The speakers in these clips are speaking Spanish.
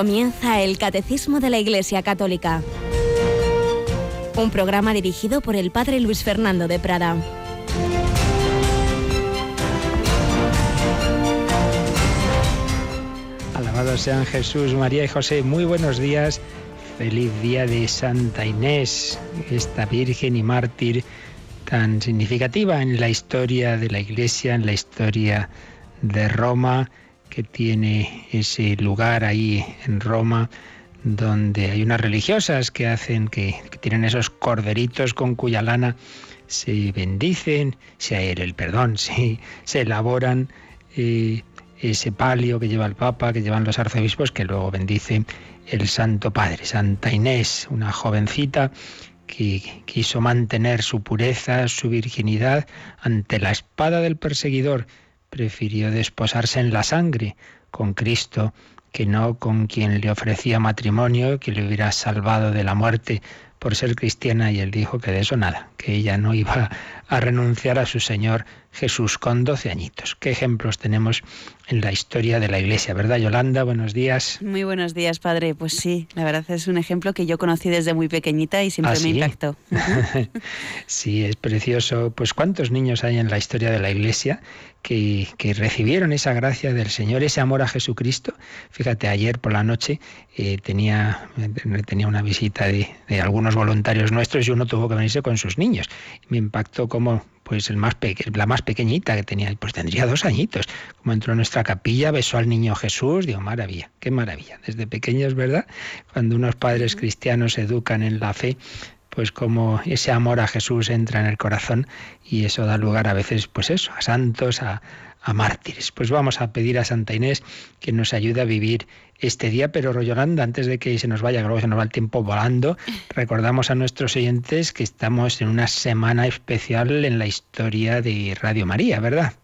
Comienza el Catecismo de la Iglesia Católica. Un programa dirigido por el Padre Luis Fernando de Prada. Alabados sean Jesús, María y José. Muy buenos días. Feliz día de Santa Inés, esta Virgen y mártir tan significativa en la historia de la Iglesia, en la historia de Roma, que tiene ese lugar ahí en Roma donde hay unas religiosas que hacen que, tienen esos corderitos con cuya lana se bendicen, se el perdón, se, se elaboran eh, ese palio que lleva el Papa, que llevan los arzobispos, que luego bendice el Santo Padre, Santa Inés, una jovencita que quiso mantener su pureza, su virginidad ante la espada del perseguidor. Prefirió desposarse en la sangre con Cristo que no con quien le ofrecía matrimonio, que le hubiera salvado de la muerte por ser cristiana y él dijo que de eso nada, que ella no iba a renunciar a su Señor Jesús con doce añitos. ¿Qué ejemplos tenemos en la historia de la Iglesia, verdad, Yolanda? Buenos días. Muy buenos días, padre. Pues sí, la verdad es un ejemplo que yo conocí desde muy pequeñita y siempre ¿Ah, me impactó. sí, es precioso. Pues cuántos niños hay en la historia de la Iglesia que, recibieron esa gracia del Señor, ese amor a Jesucristo. Fíjate, ayer por la noche eh, tenía, tenía una visita de, de, algunos voluntarios nuestros y uno tuvo que venirse con sus niños. Me impactó cómo pues el más la más pequeñita que tenía, pues tendría dos añitos. Como entró a nuestra capilla, besó al niño Jesús, digo, maravilla, qué maravilla. Desde pequeños, ¿verdad? Cuando unos padres cristianos se educan en la fe, pues como ese amor a Jesús entra en el corazón y eso da lugar a veces, pues eso, a santos, a, a mártires. Pues vamos a pedir a Santa Inés que nos ayude a vivir este día, pero Royolanda, antes de que se nos vaya, luego se nos va el tiempo volando, recordamos a nuestros oyentes que estamos en una semana especial en la historia de Radio María, ¿verdad?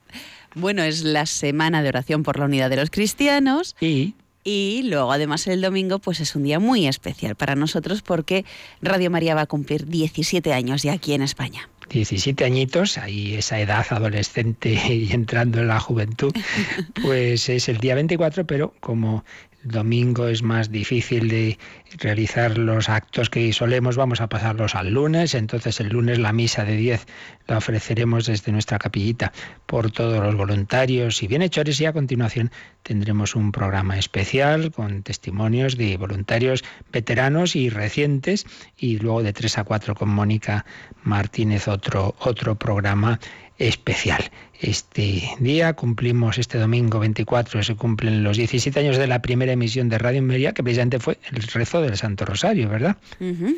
Bueno, es la semana de oración por la unidad de los cristianos. Y y luego, además, el domingo, pues es un día muy especial para nosotros porque Radio María va a cumplir 17 años ya aquí en España. 17 añitos, ahí esa edad adolescente y entrando en la juventud, pues es el día 24, pero como domingo es más difícil de realizar los actos que solemos, vamos a pasarlos al lunes, entonces el lunes la misa de 10 la ofreceremos desde nuestra capillita por todos los voluntarios y bienhechores y a continuación tendremos un programa especial con testimonios de voluntarios veteranos y recientes y luego de 3 a 4 con Mónica Martínez otro, otro programa especial. Este día cumplimos, este domingo 24, se cumplen los 17 años de la primera emisión de Radio María, que precisamente fue el rezo del Santo Rosario, ¿verdad?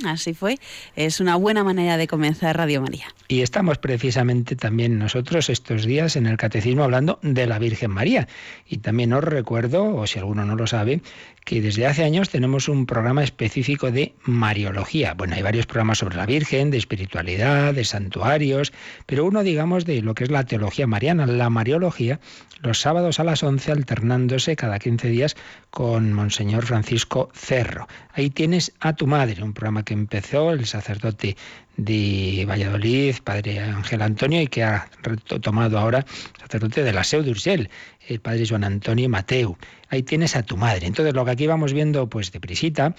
así fue. Es una buena manera de comenzar Radio María. Y estamos precisamente también nosotros estos días en el Catecismo hablando de la Virgen María. Y también os recuerdo, o si alguno no lo sabe, que desde hace años tenemos un programa específico de Mariología. Bueno, hay varios programas sobre la Virgen, de espiritualidad, de santuarios, pero uno, digamos, de lo que es la teología mariana, la Mariología, los sábados a las 11 alternándose cada 15 días con Monseñor Francisco Cerro. Ahí tienes a tu madre, un programa que empezó el sacerdote de Valladolid, padre Ángel Antonio, y que ha retomado ahora sacerdote de la Seu d'Urgell, el padre Juan Antonio Mateu. Ahí tienes a tu madre. Entonces, lo que aquí vamos viendo, pues de prisita,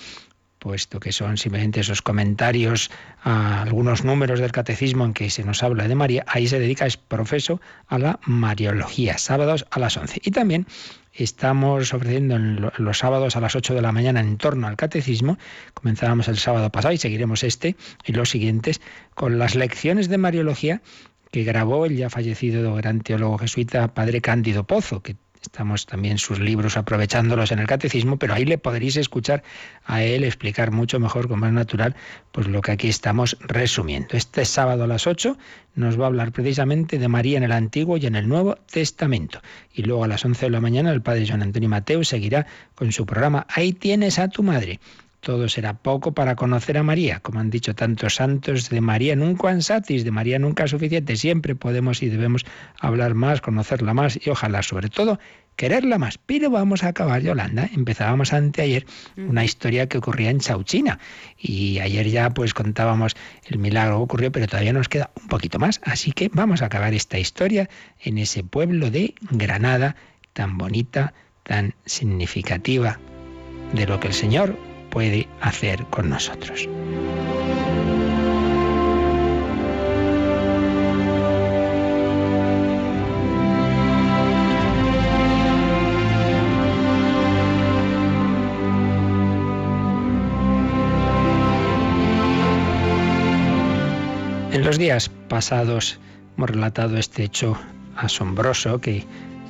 puesto que son simplemente esos comentarios a algunos números del catecismo en que se nos habla de María, ahí se dedica, es profeso, a la Mariología, sábados a las 11. Y también estamos ofreciendo los sábados a las 8 de la mañana en torno al catecismo, comenzábamos el sábado pasado y seguiremos este y los siguientes, con las lecciones de Mariología que grabó el ya fallecido gran teólogo jesuita Padre Cándido Pozo, que Estamos también sus libros aprovechándolos en el catecismo, pero ahí le podréis escuchar a él explicar mucho mejor, con más natural, pues lo que aquí estamos resumiendo. Este sábado a las 8 nos va a hablar precisamente de María en el Antiguo y en el Nuevo Testamento. Y luego a las 11 de la mañana el padre Juan Antonio Mateo seguirá con su programa Ahí tienes a tu madre todo será poco para conocer a María, como han dicho tantos santos, de María nunca ansatis, de María nunca suficiente, siempre podemos y debemos hablar más, conocerla más y ojalá sobre todo quererla más. Pero vamos a acabar, Yolanda. Empezábamos anteayer una historia que ocurría en Chauchina y ayer ya pues contábamos el milagro que ocurrió, pero todavía nos queda un poquito más. Así que vamos a acabar esta historia en ese pueblo de Granada tan bonita, tan significativa de lo que el Señor puede hacer con nosotros. En los días pasados hemos relatado este hecho asombroso que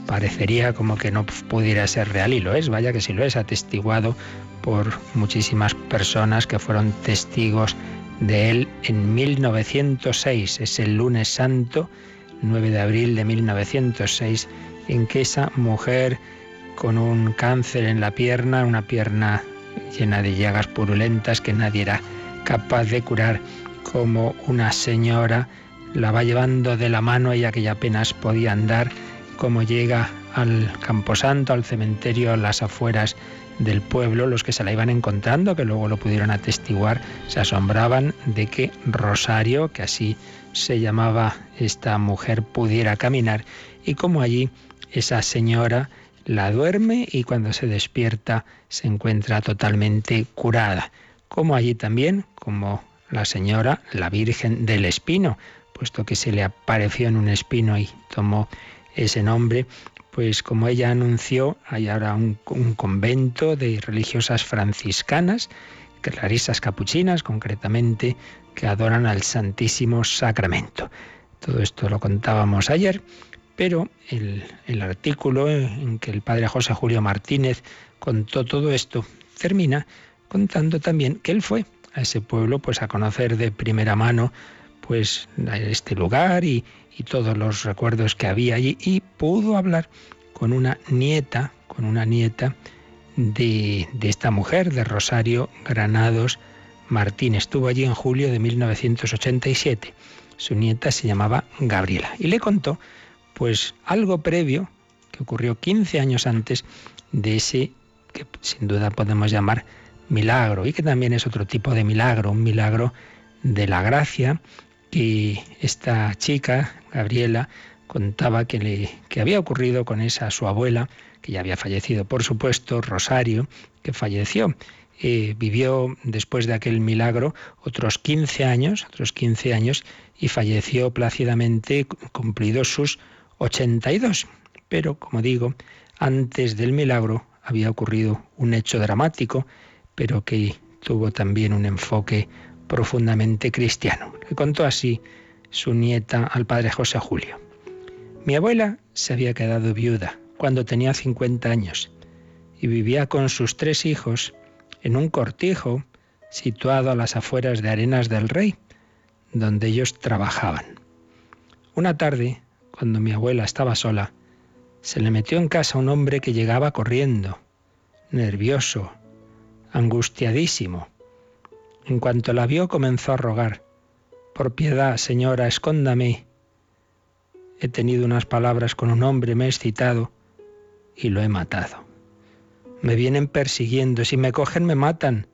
parecería como que no pudiera ser real y lo es, vaya que si lo es, atestiguado por muchísimas personas que fueron testigos de él en 1906, es el lunes santo, 9 de abril de 1906, en que esa mujer con un cáncer en la pierna, una pierna llena de llagas purulentas que nadie era capaz de curar, como una señora la va llevando de la mano, ella que ya apenas podía andar, como llega al camposanto, al cementerio, a las afueras del pueblo, los que se la iban encontrando, que luego lo pudieron atestiguar, se asombraban de que Rosario, que así se llamaba esta mujer, pudiera caminar y como allí esa señora la duerme y cuando se despierta se encuentra totalmente curada. Como allí también, como la señora, la Virgen del Espino, puesto que se le apareció en un espino y tomó ese nombre, pues como ella anunció, hay ahora un, convento de religiosas franciscanas, clarisas capuchinas concretamente, que adoran al Santísimo Sacramento. Todo esto lo contábamos ayer, pero el, el artículo en que el padre José Julio Martínez contó todo esto termina contando también que él fue a ese pueblo pues a conocer de primera mano pues este lugar y, todos los recuerdos que había allí y pudo hablar con una nieta, con una nieta de, de esta mujer, de Rosario Granados Martín. Estuvo allí en julio de 1987. Su nieta se llamaba Gabriela y le contó pues algo previo que ocurrió 15 años antes de ese que sin duda podemos llamar milagro y que también es otro tipo de milagro, un milagro de la gracia y esta chica, Gabriela, contaba que, le, que había ocurrido con esa su abuela, que ya había fallecido, por supuesto, Rosario, que falleció. Eh, vivió después de aquel milagro otros 15 años, otros 15 años, y falleció plácidamente cumplidos sus 82. Pero, como digo, antes del milagro había ocurrido un hecho dramático, pero que tuvo también un enfoque profundamente cristiano. Le contó así su nieta al padre José Julio. Mi abuela se había quedado viuda cuando tenía 50 años y vivía con sus tres hijos en un cortijo situado a las afueras de Arenas del Rey, donde ellos trabajaban. Una tarde, cuando mi abuela estaba sola, se le metió en casa un hombre que llegaba corriendo, nervioso, angustiadísimo. En cuanto la vio comenzó a rogar, Por piedad, señora, escóndame. He tenido unas palabras con un hombre, me he excitado y lo he matado. Me vienen persiguiendo, si me cogen me matan.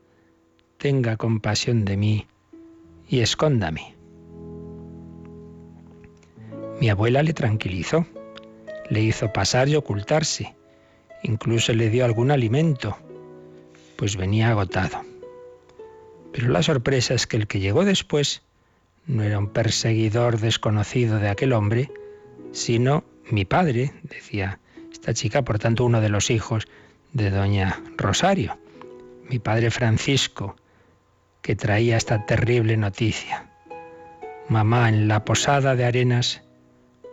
Tenga compasión de mí y escóndame. Mi abuela le tranquilizó, le hizo pasar y ocultarse, incluso le dio algún alimento, pues venía agotado. Pero la sorpresa es que el que llegó después no era un perseguidor desconocido de aquel hombre, sino mi padre, decía esta chica, por tanto uno de los hijos de doña Rosario, mi padre Francisco, que traía esta terrible noticia. Mamá, en la posada de Arenas,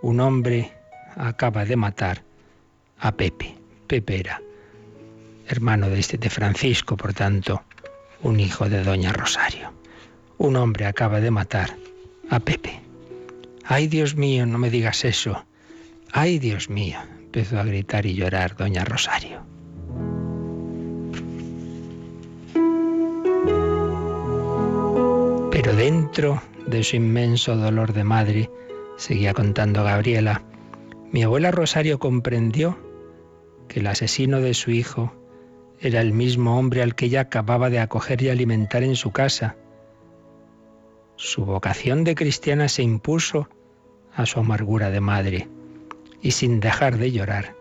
un hombre acaba de matar a Pepe. Pepe era hermano de, este, de Francisco, por tanto, un hijo de doña Rosario. Un hombre acaba de matar a Pepe. Ay, Dios mío, no me digas eso. Ay, Dios mío, empezó a gritar y llorar doña Rosario. Pero dentro de su inmenso dolor de madre, seguía contando Gabriela, mi abuela Rosario comprendió que el asesino de su hijo era el mismo hombre al que ella acababa de acoger y alimentar en su casa. Su vocación de cristiana se impuso a su amargura de madre y sin dejar de llorar,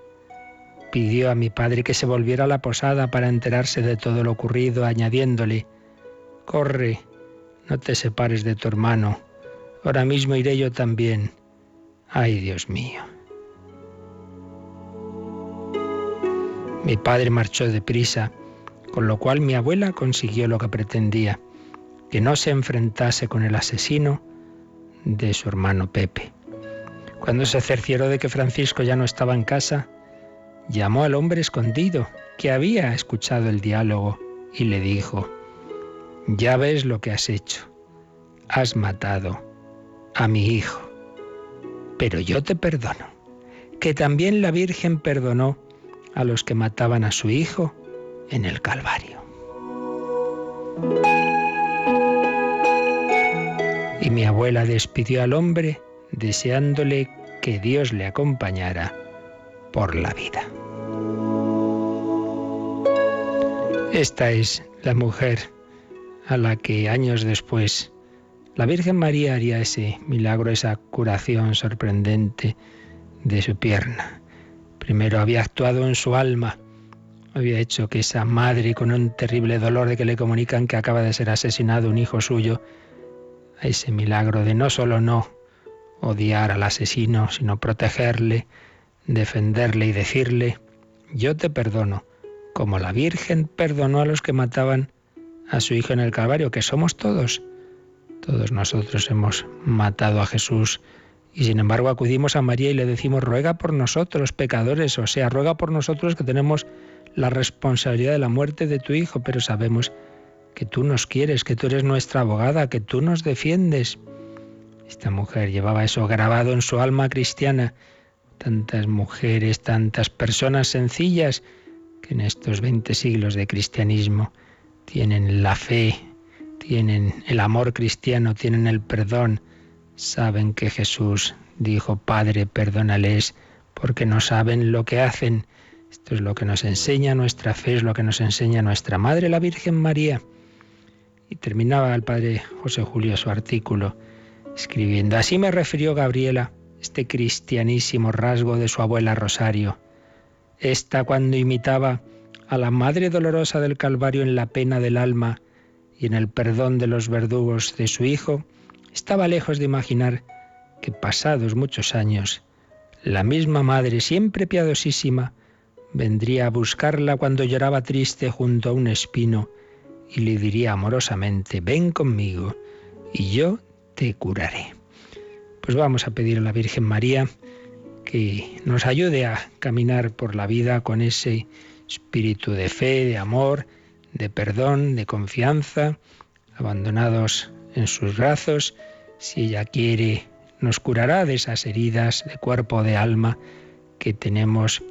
pidió a mi padre que se volviera a la posada para enterarse de todo lo ocurrido, añadiéndole, Corre, no te separes de tu hermano, ahora mismo iré yo también. Ay, Dios mío. Mi padre marchó deprisa, con lo cual mi abuela consiguió lo que pretendía, que no se enfrentase con el asesino de su hermano Pepe. Cuando se cercioró de que Francisco ya no estaba en casa, llamó al hombre escondido que había escuchado el diálogo y le dijo, ya ves lo que has hecho, has matado a mi hijo, pero yo te perdono, que también la Virgen perdonó a los que mataban a su hijo en el Calvario. Y mi abuela despidió al hombre deseándole que Dios le acompañara por la vida. Esta es la mujer a la que años después la Virgen María haría ese milagro, esa curación sorprendente de su pierna. Primero había actuado en su alma, había hecho que esa madre con un terrible dolor de que le comunican que acaba de ser asesinado un hijo suyo, a ese milagro de no solo no odiar al asesino, sino protegerle, defenderle y decirle, yo te perdono, como la Virgen perdonó a los que mataban a su Hijo en el Calvario, que somos todos. Todos nosotros hemos matado a Jesús y sin embargo acudimos a María y le decimos, ruega por nosotros, pecadores, o sea, ruega por nosotros que tenemos la responsabilidad de la muerte de tu Hijo, pero sabemos que tú nos quieres, que tú eres nuestra abogada, que tú nos defiendes. Esta mujer llevaba eso grabado en su alma cristiana. Tantas mujeres, tantas personas sencillas que en estos 20 siglos de cristianismo tienen la fe, tienen el amor cristiano, tienen el perdón, saben que Jesús dijo, Padre, perdónales porque no saben lo que hacen. Esto es lo que nos enseña nuestra fe, es lo que nos enseña nuestra Madre, la Virgen María. Y terminaba el Padre José Julio su artículo escribiendo, así me refirió Gabriela, este cristianísimo rasgo de su abuela Rosario. Esta cuando imitaba a la Madre Dolorosa del Calvario en la pena del alma y en el perdón de los verdugos de su Hijo, estaba lejos de imaginar que pasados muchos años, la misma Madre, siempre piadosísima, vendría a buscarla cuando lloraba triste junto a un espino y le diría amorosamente, ven conmigo y yo te curaré. Pues vamos a pedir a la Virgen María que nos ayude a caminar por la vida con ese espíritu de fe, de amor, de perdón, de confianza, abandonados en sus brazos. Si ella quiere, nos curará de esas heridas de cuerpo de alma que tenemos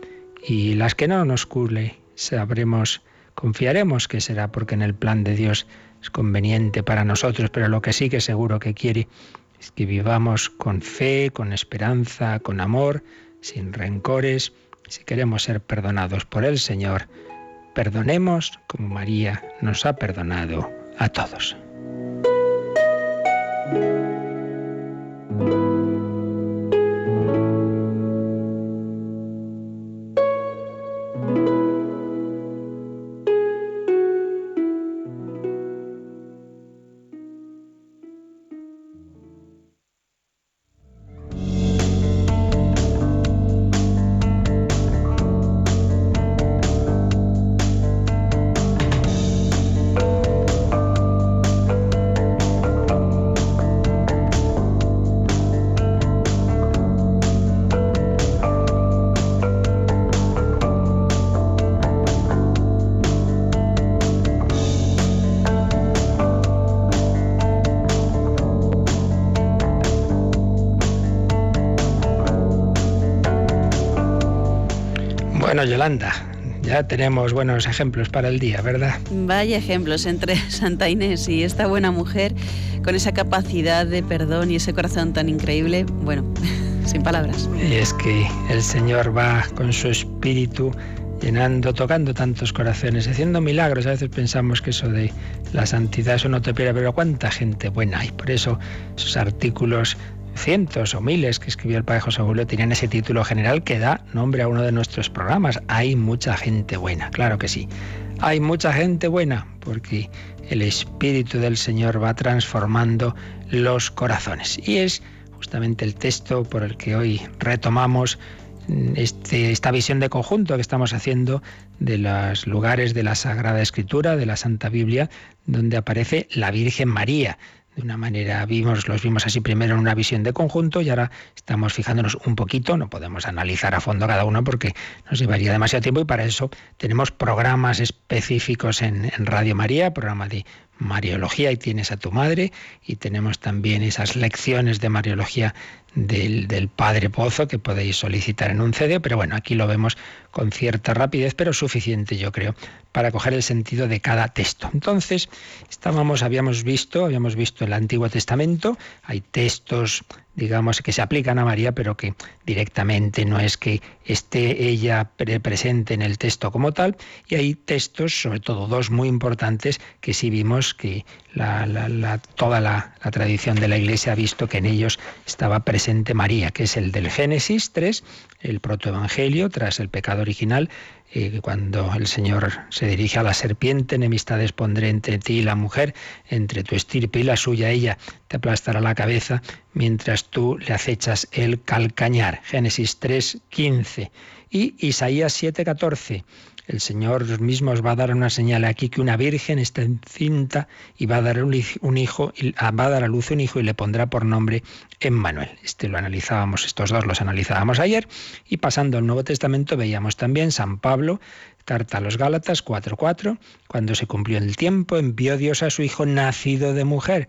y las que no nos cure, sabremos, confiaremos que será porque en el plan de Dios es conveniente para nosotros, pero lo que sí que seguro que quiere es que vivamos con fe, con esperanza, con amor, sin rencores. Si queremos ser perdonados por el Señor, perdonemos como María nos ha perdonado a todos. Thank you. Bueno, Yolanda, ya tenemos buenos ejemplos para el día, ¿verdad? Vaya ejemplos entre Santa Inés y esta buena mujer con esa capacidad de perdón y ese corazón tan increíble. Bueno, sin palabras. Y es que el Señor va con su espíritu llenando, tocando tantos corazones, haciendo milagros. A veces pensamos que eso de la santidad eso no te pierde, pero cuánta gente buena hay. Por eso esos artículos cientos o miles que escribió el padre José Julio tenían ese título general que da nombre a uno de nuestros programas. Hay mucha gente buena, claro que sí. Hay mucha gente buena porque el Espíritu del Señor va transformando los corazones. Y es justamente el texto por el que hoy retomamos este, esta visión de conjunto que estamos haciendo de los lugares de la Sagrada Escritura, de la Santa Biblia, donde aparece la Virgen María. De una manera vimos, los vimos así primero en una visión de conjunto y ahora estamos fijándonos un poquito, no podemos analizar a fondo cada uno porque nos llevaría demasiado tiempo y para eso tenemos programas específicos en, en Radio María, programa de Mariología y tienes a tu madre y tenemos también esas lecciones de Mariología del, del, Padre Pozo que podéis solicitar en un CD, pero bueno, aquí lo vemos con cierta rapidez, pero suficiente yo creo para coger el sentido de cada texto. Entonces, estábamos, habíamos visto, habíamos visto el Antiguo Testamento, hay textos digamos, que se aplican a María, pero que directamente no es que esté ella presente en el texto como tal. Y hay textos, sobre todo dos muy importantes, que sí vimos que toda la, la, tradición de la Iglesia ha visto que en ellos estaba presente María, que es el del Génesis 3, el protoevangelio tras el pecado original, y cuando el Señor se dirige a la serpiente, enemistades pondré entre ti y la mujer, entre tu estirpe y la suya, ella te aplastará la cabeza mientras tú le acechas el calcañar. Génesis 3, 15. Y Isaías 7, 14. El Señor mismo os va a dar una señal aquí que una virgen está encinta y va a dar un hijo, a a luz un hijo y le pondrá por nombre Emmanuel. Este lo analizábamos, estos dos los analizábamos ayer y pasando al Nuevo Testamento veíamos también San Pablo, carta a los Gálatas 4:4, cuando se cumplió el tiempo envió Dios a su hijo nacido de mujer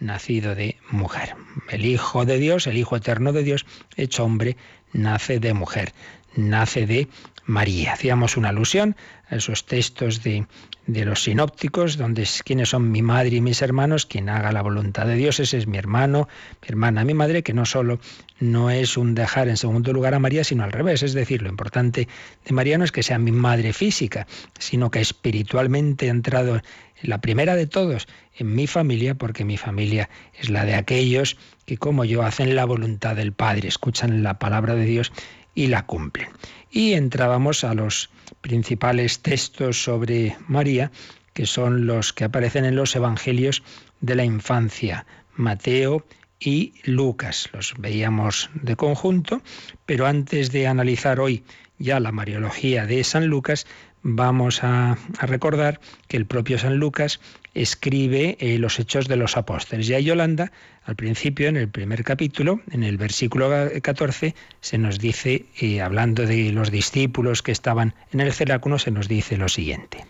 nacido de mujer. El Hijo de Dios, el Hijo eterno de Dios, hecho hombre, nace de mujer, nace de María. Hacíamos una alusión a esos textos de, de los sinópticos, donde quiénes son mi madre y mis hermanos, quien haga la voluntad de Dios, ese es mi hermano, mi hermana, mi madre, que no solo no es un dejar en segundo lugar a María, sino al revés. Es decir, lo importante de María no es que sea mi madre física, sino que espiritualmente ha entrado la primera de todos en mi familia, porque mi familia es la de aquellos que como yo hacen la voluntad del Padre, escuchan la palabra de Dios y la cumplen. Y entrábamos a los principales textos sobre María, que son los que aparecen en los evangelios de la infancia, Mateo y Lucas. Los veíamos de conjunto, pero antes de analizar hoy ya la Mariología de San Lucas, vamos a, recordar que el propio San Lucas escribe eh, los hechos de los apóstoles. Y a Yolanda, al principio, en el primer capítulo, en el versículo 14, se nos dice, eh, hablando de los discípulos que estaban en el ceráculo, se nos dice lo siguiente.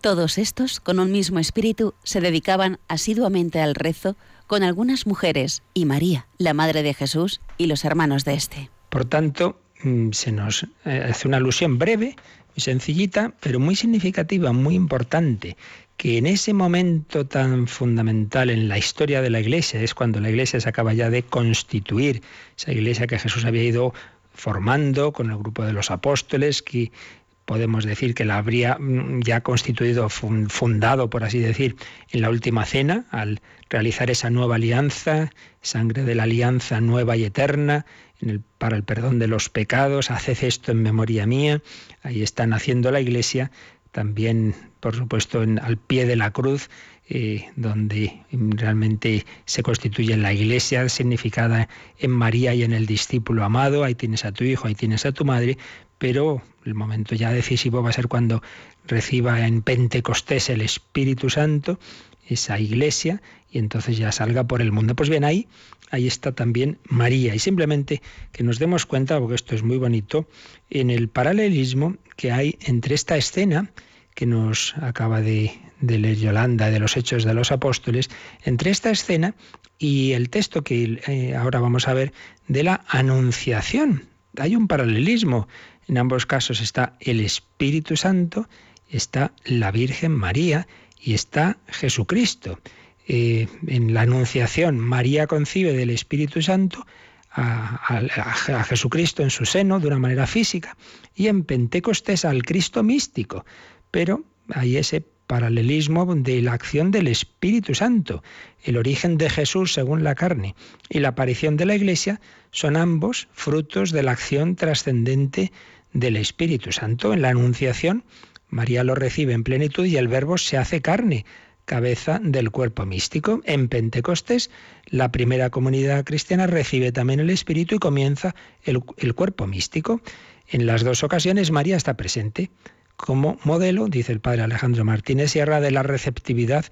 Todos estos, con un mismo espíritu, se dedicaban asiduamente al rezo con algunas mujeres y María, la madre de Jesús, y los hermanos de éste. Por tanto, mm, se nos eh, hace una alusión breve muy sencillita, pero muy significativa, muy importante, que en ese momento tan fundamental en la historia de la Iglesia, es cuando la Iglesia se acaba ya de constituir, esa Iglesia que Jesús había ido formando con el grupo de los apóstoles, que podemos decir que la habría mm, ya constituido, fundado, por así decir, en la última cena, al realizar esa nueva alianza, sangre de la alianza nueva y eterna, para el perdón de los pecados, haced esto en memoria mía. Ahí están haciendo la iglesia, también, por supuesto, en, al pie de la cruz, eh, donde realmente se constituye la iglesia significada en María y en el discípulo amado. Ahí tienes a tu hijo, ahí tienes a tu madre, pero el momento ya decisivo va a ser cuando reciba en Pentecostés el Espíritu Santo, esa iglesia, y entonces ya salga por el mundo. Pues bien, ahí ahí está también María. Y simplemente que nos demos cuenta, porque esto es muy bonito, en el paralelismo que hay entre esta escena que nos acaba de, leer Yolanda de los Hechos de los Apóstoles, entre esta escena y el texto que eh, ahora vamos a ver de la Anunciación. Hay un paralelismo. En ambos casos está el Espíritu Santo, está la Virgen María y está Jesucristo. Eh, en la Anunciación María concibe del Espíritu Santo a, a, Jesucristo en su seno de una manera física y en Pentecostés al Cristo místico. Pero hay ese paralelismo de la acción del Espíritu Santo. El origen de Jesús según la carne y la aparición de la Iglesia son ambos frutos de la acción trascendente del Espíritu Santo. En la Anunciación, María lo recibe en plenitud y el Verbo se hace carne, cabeza del cuerpo místico. En Pentecostés, la primera comunidad cristiana recibe también el Espíritu y comienza el, el cuerpo místico. En las dos ocasiones María está presente como modelo, dice el padre Alejandro Martínez Sierra, de la receptividad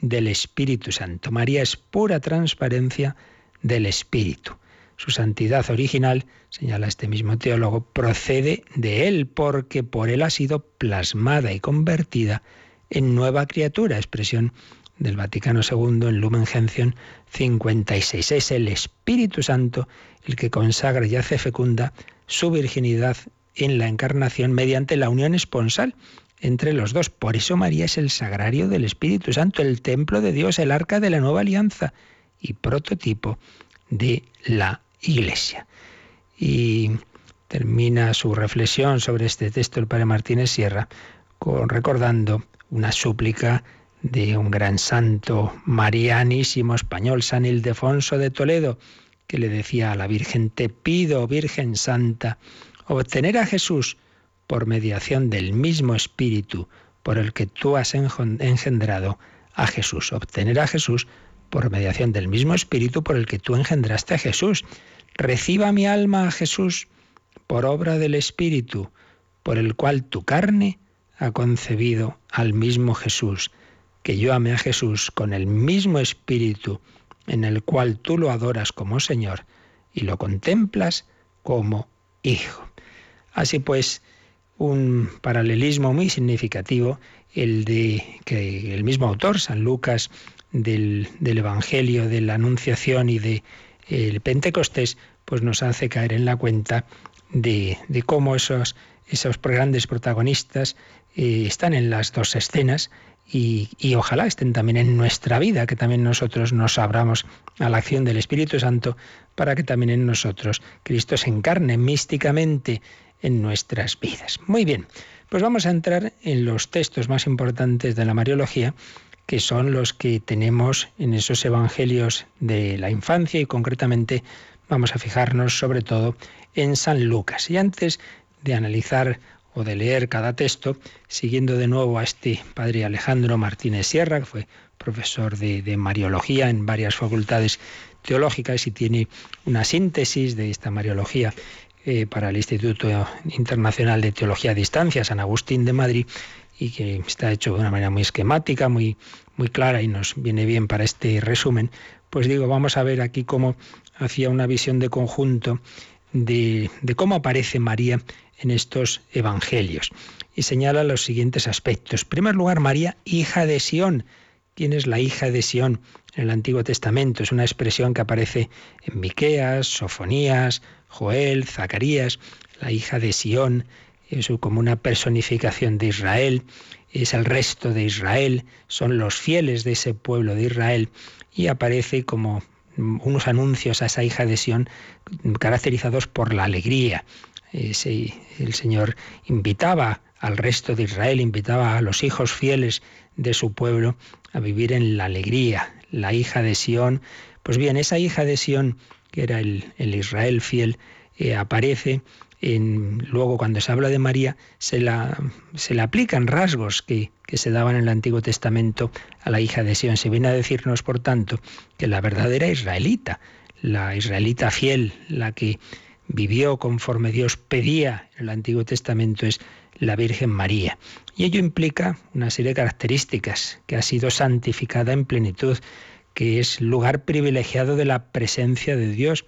del Espíritu Santo. María es pura transparencia del Espíritu. Su santidad original, señala este mismo teólogo, procede de él porque por él ha sido plasmada y convertida en nueva criatura, expresión del Vaticano II en Lumen Gentium 56. Es el Espíritu Santo el que consagra y hace fecunda su virginidad en la encarnación mediante la unión esponsal entre los dos. Por eso María es el sagrario del Espíritu Santo, el templo de Dios, el arca de la nueva alianza y prototipo de la Iglesia. Y termina su reflexión sobre este texto el padre Martínez Sierra con recordando una súplica de un gran santo marianísimo español, San Ildefonso de Toledo, que le decía a la Virgen, te pido, Virgen Santa, obtener a Jesús por mediación del mismo Espíritu por el que tú has engendrado a Jesús. Obtener a Jesús por mediación del mismo Espíritu por el que tú engendraste a Jesús. Reciba mi alma a Jesús por obra del Espíritu, por el cual tu carne ha concebido al mismo Jesús. Que yo ame a Jesús con el mismo Espíritu en el cual tú lo adoras como Señor y lo contemplas como Hijo. Así pues, un paralelismo muy significativo, el de que el mismo autor, San Lucas, del, Evangelio, de la Anunciación y de el Pentecostés, pues nos hace caer en la cuenta de, cómo esos, esos grandes protagonistas eh, están en las dos escenas y, ojalá estén también en nuestra vida, que también nosotros nos abramos a la acción del Espíritu Santo para que también en nosotros Cristo se encarne místicamente en nuestras vidas. Muy bien, pues vamos a entrar en los textos más importantes de la Mariología, que son los que tenemos en esos evangelios de la infancia y concretamente vamos a fijarnos sobre todo en San Lucas. Y antes de analizar o de leer cada texto, siguiendo de nuevo a este padre Alejandro Martínez Sierra, que fue profesor de, Mariología en varias facultades teológicas y tiene una síntesis de esta Mariología eh, para el Instituto Internacional de Teología a Distancia, San Agustín de Madrid, y que está hecho de una manera muy esquemática, muy, muy clara y nos viene bien para este resumen, pues digo, vamos a ver aquí cómo hacía una visión de conjunto de, de cómo aparece María en estos evangelios. Y señala los siguientes aspectos. En primer lugar, María, hija de Sión. ¿Quién es la hija de Sión en el Antiguo Testamento? Es una expresión que aparece en Miqueas, Sofonías, Joel, Zacarías, la hija de Sión, es como una personificación de Israel, es el resto de Israel, son los fieles de ese pueblo de Israel y aparece como unos anuncios a esa hija de Sión caracterizados por la alegría. El Señor invitaba al resto de Israel, invitaba a los hijos fieles de su pueblo a vivir en la alegría. La hija de Sión, pues bien, esa hija de Sión que era el, Israel fiel, eh, aparece en, luego cuando se habla de María, se, la, se le aplican rasgos que, que, se daban en el Antiguo Testamento a la hija de Sion. Se viene a decirnos, por tanto, que la verdadera israelita, la israelita fiel, la que vivió conforme Dios pedía en el Antiguo Testamento, es la Virgen María. Y ello implica una serie de características, que ha sido santificada en plenitud, que es lugar privilegiado de la presencia de Dios,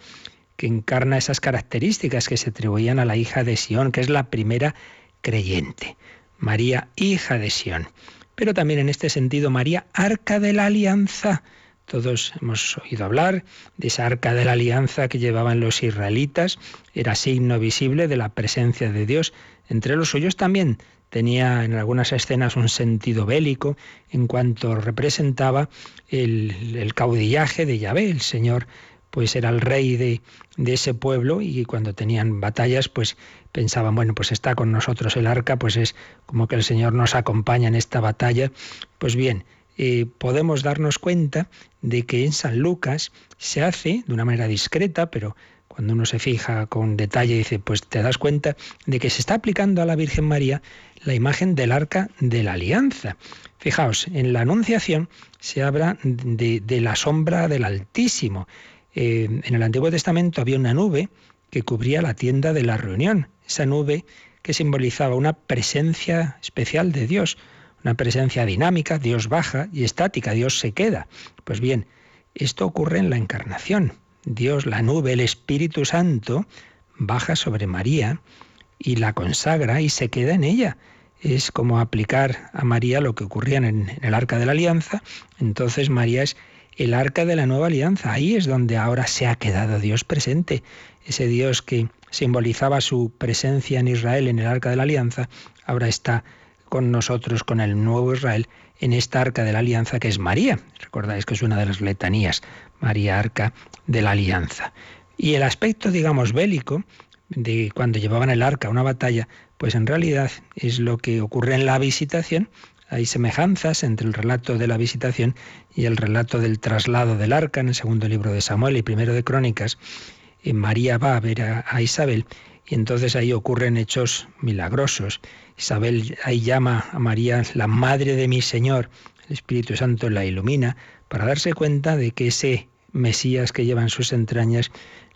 que encarna esas características que se atribuían a la hija de Sión, que es la primera creyente. María, hija de Sión. Pero también en este sentido, María, arca de la alianza. Todos hemos oído hablar de esa arca de la alianza que llevaban los israelitas. Era signo visible de la presencia de Dios entre los suyos también tenía en algunas escenas un sentido bélico en cuanto representaba el, caudillaje de Yahvé, el Señor pues era el rey de, de, ese pueblo y cuando tenían batallas pues pensaban, bueno, pues está con nosotros el arca, pues es como que el Señor nos acompaña en esta batalla. Pues bien, eh, podemos darnos cuenta de que en San Lucas se hace de una manera discreta, pero cuando uno se fija con detalle, dice, pues te das cuenta de que se está aplicando a la Virgen María la imagen del arca de la alianza. Fijaos, en la Anunciación se habla de, la sombra del Altísimo. Eh, en el Antiguo Testamento había una nube que cubría la tienda de la reunión. Esa nube que simbolizaba una presencia especial de Dios, una presencia dinámica, Dios baja y estática, Dios se queda. Pues bien, esto ocurre en la encarnación. Dios, la nube, el Espíritu Santo, baja sobre María y la consagra y se queda en ella. Es como aplicar a María lo que ocurría en el arca de la alianza. Entonces María es el arca de la nueva alianza. Ahí es donde ahora se ha quedado Dios presente. Ese Dios que simbolizaba su presencia en Israel en el arca de la alianza, ahora está con nosotros, con el nuevo Israel, en esta arca de la alianza que es María. Recordáis que es una de las letanías, María Arca de la Alianza. Y el aspecto, digamos, bélico de cuando llevaban el arca a una batalla, pues en realidad es lo que ocurre en la visitación. Hay semejanzas entre el relato de la visitación y el relato del traslado del arca en el segundo libro de Samuel y primero de Crónicas. Y María va a ver a Isabel y entonces ahí ocurren hechos milagrosos. Isabel ahí llama a María la madre de mi Señor. El Espíritu Santo la ilumina para darse cuenta de que ese Mesías que lleva en sus entrañas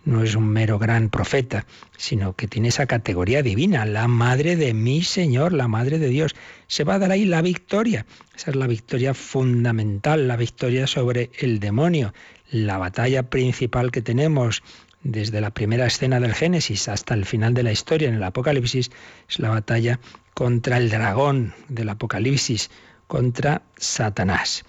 no es un mero gran profeta, sino que tiene esa categoría divina, la madre de mi Señor, la madre de Dios. Se va a dar ahí la victoria. Esa es la victoria fundamental, la victoria sobre el demonio, la batalla principal que tenemos desde la primera escena del Génesis hasta el final de la historia en el Apocalipsis, es la batalla contra el dragón del Apocalipsis, contra Satanás.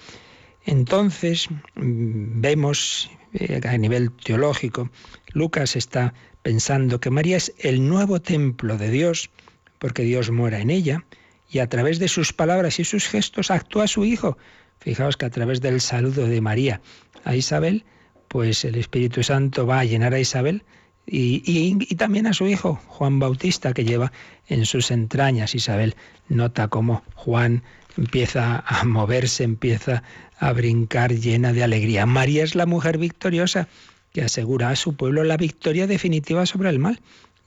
Entonces mm, vemos eh, a nivel teológico, Lucas está pensando que María es el nuevo templo de Dios, porque Dios muera en ella, y a través de sus palabras y sus gestos actúa su Hijo. Fijaos que a través del saludo de María a Isabel, pues el Espíritu Santo va a llenar a Isabel y, también a su hijo, Juan Bautista, que lleva en sus entrañas. Isabel nota cómo Juan empieza a moverse, empieza a brincar llena de alegría. María es la mujer victoriosa que asegura a su pueblo la victoria definitiva sobre el mal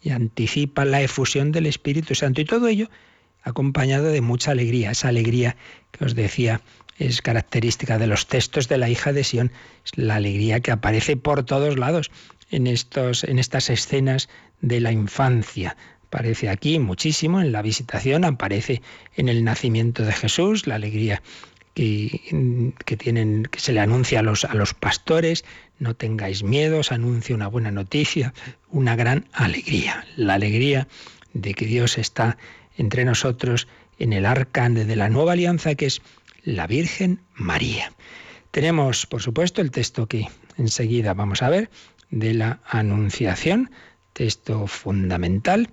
y anticipa la efusión del Espíritu Santo. Y todo ello acompañado de mucha alegría, esa alegría que os decía es característica de los textos de la hija de Sión, la alegría que aparece por todos lados en, estos, en estas escenas de la infancia. Aparece aquí muchísimo, en la visitación, aparece en el nacimiento de Jesús, la alegría que, que, tienen, que se le anuncia a los, a los pastores, no tengáis miedo, se anuncia una buena noticia, una gran alegría, la alegría de que Dios está entre nosotros en el arcán de la nueva alianza que es la Virgen María. Tenemos, por supuesto, el texto que enseguida vamos a ver de la Anunciación, texto fundamental.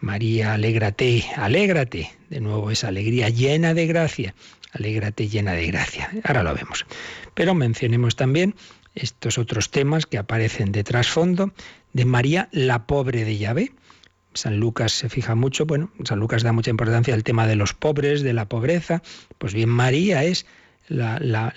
María, alégrate, alégrate. De nuevo esa alegría llena de gracia. Alégrate llena de gracia. Ahora lo vemos. Pero mencionemos también estos otros temas que aparecen de trasfondo de María, la pobre de Yahvé. San Lucas se fija mucho, bueno, San Lucas da mucha importancia al tema de los pobres, de la pobreza. Pues bien, María es la,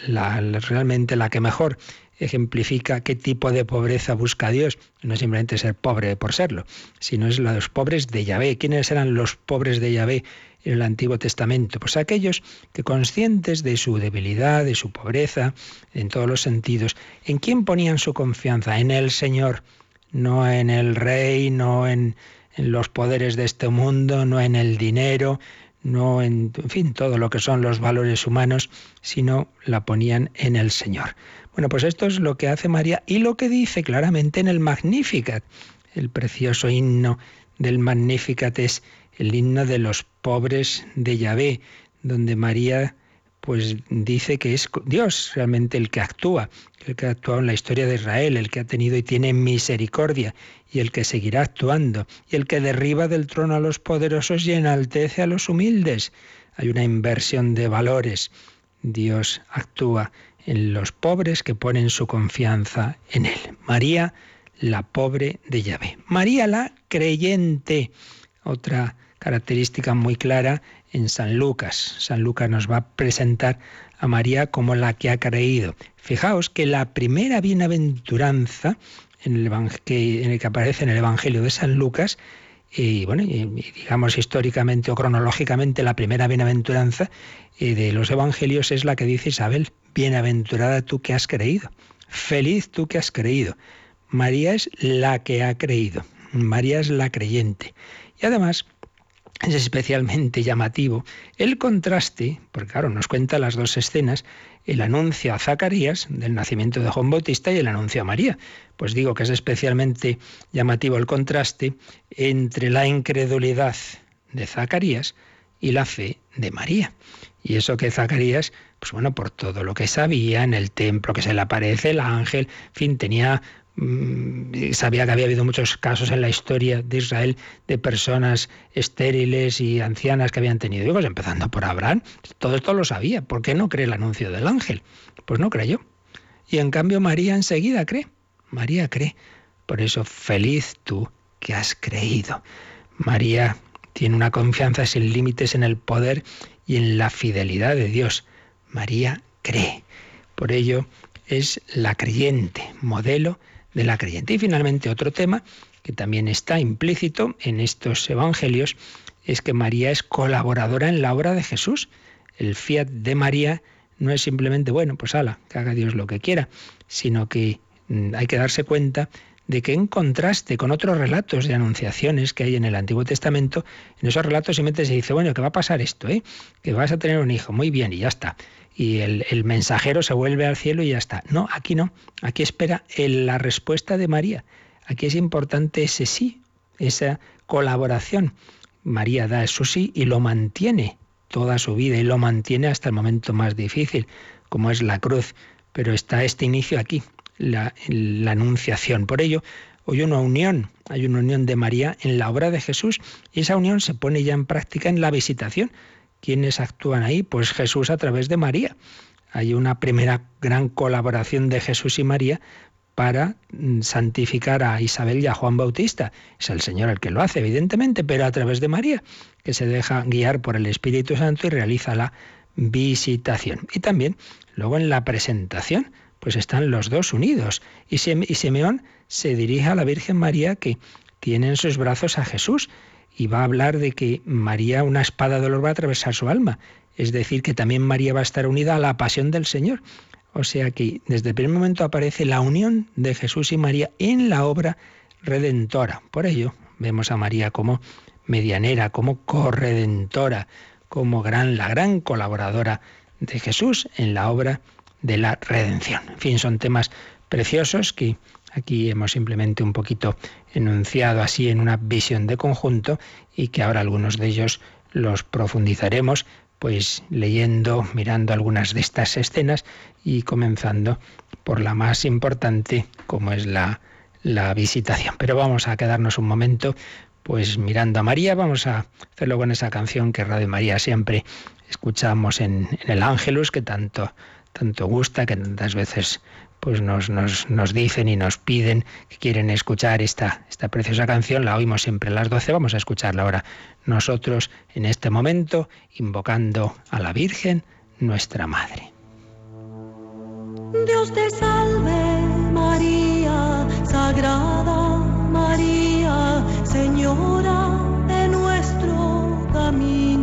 realmente la que mejor ejemplifica qué tipo de pobreza busca Dios. No es simplemente ser pobre por serlo, sino es los pobres de Yahvé. ¿Quiénes eran los pobres de Yahvé en el Antiguo Testamento? Pues aquellos que conscientes de su debilidad, de su pobreza, en todos los sentidos, ¿en quién ponían su confianza? En el Señor, no en el rey, no en en los poderes de este mundo, no en el dinero, no en, en, fin, todo lo que son los valores humanos, sino la ponían en el Señor. Bueno, pues esto es lo que hace María y lo que dice claramente en el Magnificat. El precioso himno del Magnificat es el himno de los pobres de Yahvé, donde María pues dice que es Dios realmente el que actúa, el que ha actuado en la historia de Israel, el que ha tenido y tiene misericordia, y el que seguirá actuando, y el que derriba del trono a los poderosos y enaltece a los humildes. Hay una inversión de valores. Dios actúa en los pobres que ponen su confianza en Él. María, la pobre de Yahvé. María, la creyente. otra característica muy clara en San Lucas. San Lucas nos va a presentar a María como la que ha creído. Fijaos que la primera bienaventuranza en el, que, que aparece en el Evangelio de San Lucas, y bueno, digamos históricamente o cronológicamente, la primera bienaventuranza eh, de los Evangelios es la que dice Isabel, bienaventurada tú que has creído, feliz tú que has creído. María es la que ha creído, María es la creyente. Y además, es especialmente llamativo el contraste, porque claro, nos cuenta las dos escenas, el anuncio a Zacarías del nacimiento de Juan Bautista y el anuncio a María. Pues digo que es especialmente llamativo el contraste entre la incredulidad de Zacarías y la fe de María. Y eso que Zacarías, pues bueno, por todo lo que sabía en el templo, que se le aparece el ángel, en fin, tenía Mm, sabía que había habido muchos casos en la historia de Israel de personas estériles y ancianas que habían tenido hijos, empezando por Abraham. Todo esto lo sabía. ¿Por qué no cree el anuncio del ángel? Pues no creyó. Y en cambio María enseguida cree. María cree. Por eso, feliz tú que has creído. María tiene una confianza sin límites en el poder y en la fidelidad de Dios. María cree. Por ello es la creyente, modelo de la creyente. Y finalmente otro tema que también está implícito en estos evangelios es que María es colaboradora en la obra de Jesús. El fiat de María no es simplemente, bueno, pues ala, que haga Dios lo que quiera, sino que mm, hay que darse cuenta de que en contraste con otros relatos de anunciaciones que hay en el Antiguo Testamento, en esos relatos simplemente se dice, bueno, que va a pasar esto, ¿eh? que vas a tener un hijo, muy bien, y ya está y el, mensajero se vuelve al cielo y ya está. No, aquí no. Aquí espera la respuesta de María. Aquí es importante ese sí, esa colaboración. María da su sí y lo mantiene toda su vida y lo mantiene hasta el momento más difícil, como es la cruz. Pero está este inicio aquí, la, anunciación. Por ello, hoy una unión, hay una unión de María en la obra de Jesús y esa unión se pone ya en práctica en la visitación. ¿Quiénes actúan ahí? Pues Jesús a través de María. Hay una primera gran colaboración de Jesús y María para mm, santificar a Isabel y a Juan Bautista. Es el Señor el que lo hace, evidentemente, pero a través de María, que se deja guiar por el Espíritu Santo y realiza la visitación. Y también luego en la presentación, pues están los dos unidos. Y Simeón se dirige a la Virgen María que tiene en sus brazos a Jesús y va a hablar de que María, una espada de dolor va a atravesar su alma. Es decir, que también María va a estar unida a la pasión del Señor. O sea que desde el primer momento aparece la unión de Jesús y María en la obra redentora. Por ello vemos a María como medianera, como corredentora, como gran, la gran colaboradora de Jesús en la obra de la redención. En fin, son temas preciosos que Aquí hemos simplemente un poquito enunciado así en una visión de conjunto y que ahora algunos de ellos los profundizaremos pues leyendo, mirando algunas de estas escenas y comenzando por la más importante como es la, la visitación. Pero vamos a quedarnos un momento pues mirando a María, vamos a hacerlo con esa canción que Radio María siempre escuchamos en, en el Ángelus, que tanto, tanto gusta, que tantas veces pues nos, nos, nos, dicen y nos piden que quieren escuchar esta, esta preciosa canción. La oímos siempre a las 12, vamos a escucharla ahora nosotros en este momento, invocando a la Virgen, nuestra Madre. Dios te salve María, Sagrada María, Señora de nuestro camino.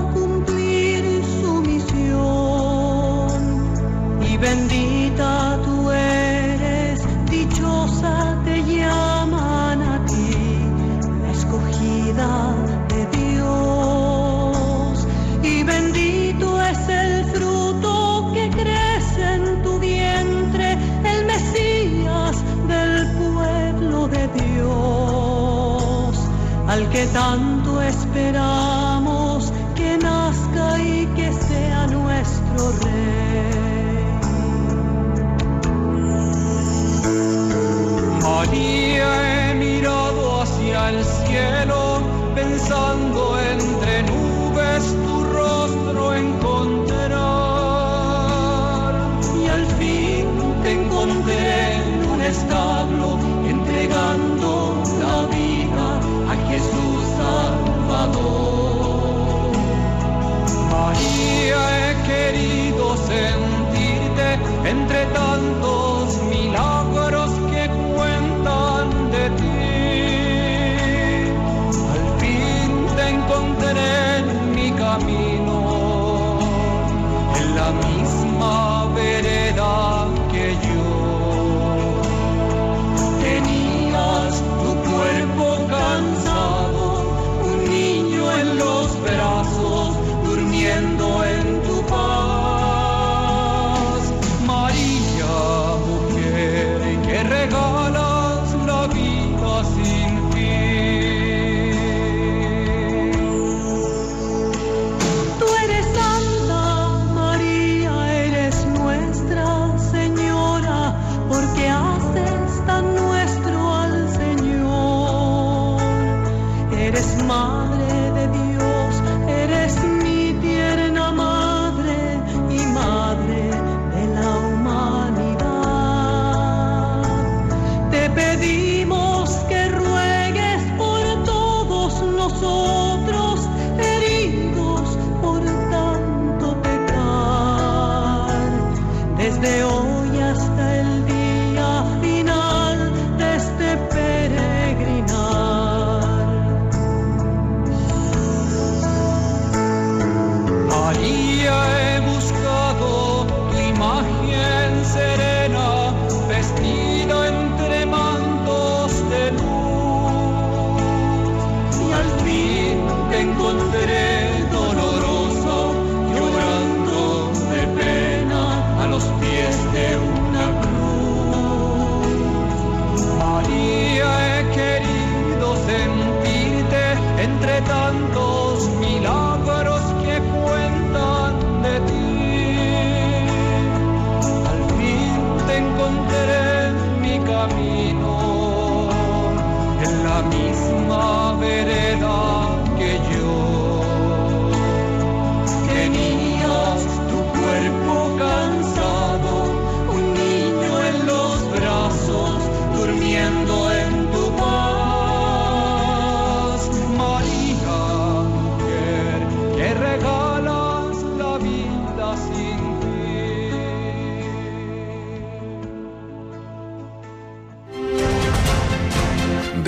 tanto esperamos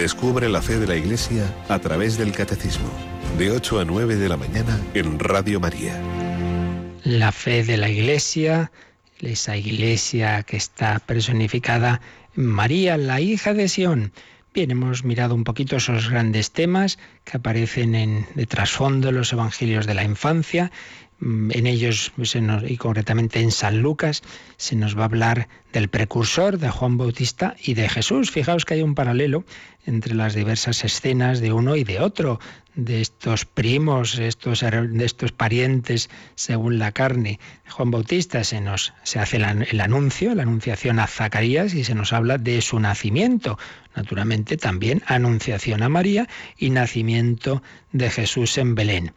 Descubre la fe de la Iglesia a través del Catecismo, de 8 a 9 de la mañana en Radio María. La fe de la Iglesia, esa Iglesia que está personificada en María, la hija de Sión. Bien, hemos mirado un poquito esos grandes temas que aparecen en, de trasfondo en los evangelios de la infancia. Mm, En ellos, nos- y concretamente en San Lucas, se nos va a hablar del precursor de Juan Bautista y de Jesús. Fijaos que hay un paralelo entre las diversas escenas de uno y de otro, de estos primos, de estos parientes según la carne. Juan Bautista se nos se hace el anuncio, la anunciación a Zacarías y se nos habla de su nacimiento. Naturalmente también anunciación a María y nacimiento de Jesús en Belén.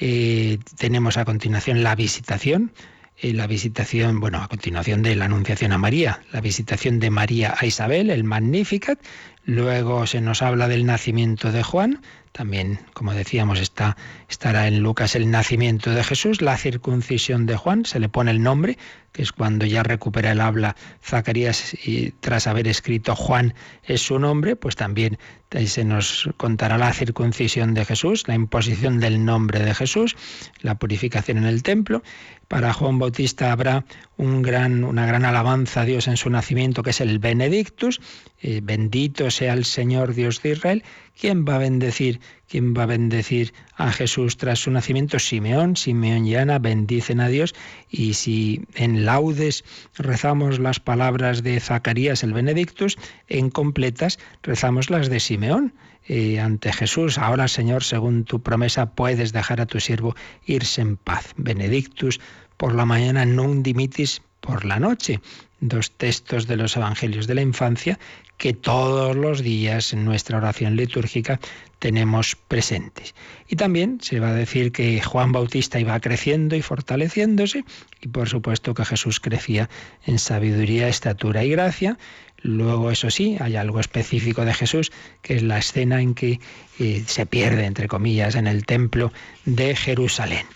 Eh, tenemos a continuación la visitación, eh, la visitación, bueno, a continuación de la anunciación a María, la visitación de María a Isabel, el Magnificat, luego se nos habla del nacimiento de Juan, también, como decíamos, está, estará en Lucas el nacimiento de Jesús, la circuncisión de Juan, se le pone el nombre, que es cuando ya recupera el habla Zacarías y tras haber escrito Juan es su nombre, pues también se nos contará la circuncisión de Jesús, la imposición del nombre de Jesús, la purificación en el templo. Para Juan Bautista habrá una gran alabanza a Dios en su nacimiento, que es el Benedictus. Eh, bendito sea el Señor Dios de Israel. ¿Quién va a bendecir? ¿Quién va a bendecir a Jesús tras su nacimiento? Simeón, Simeón y Ana bendicen a Dios. Y si en laudes rezamos las palabras de Zacarías, el Benedictus, en completas rezamos las de Simeón. eh, ante Jesús, ahora Señor, según tu promesa, puedes dejar a tu siervo irse en paz. Benedictus por la mañana, non dimitis por la noche. Dos textos de los Evangelios de la infancia que todos los días en nuestra oración litúrgica tenemos presentes. Y también se va a decir que Juan Bautista iba creciendo y fortaleciéndose y por supuesto que Jesús crecía en sabiduría, estatura y gracia. Luego, eso sí, hay algo específico de Jesús, que es la escena en que eh, se pierde, entre comillas, en el templo de Jerusalén.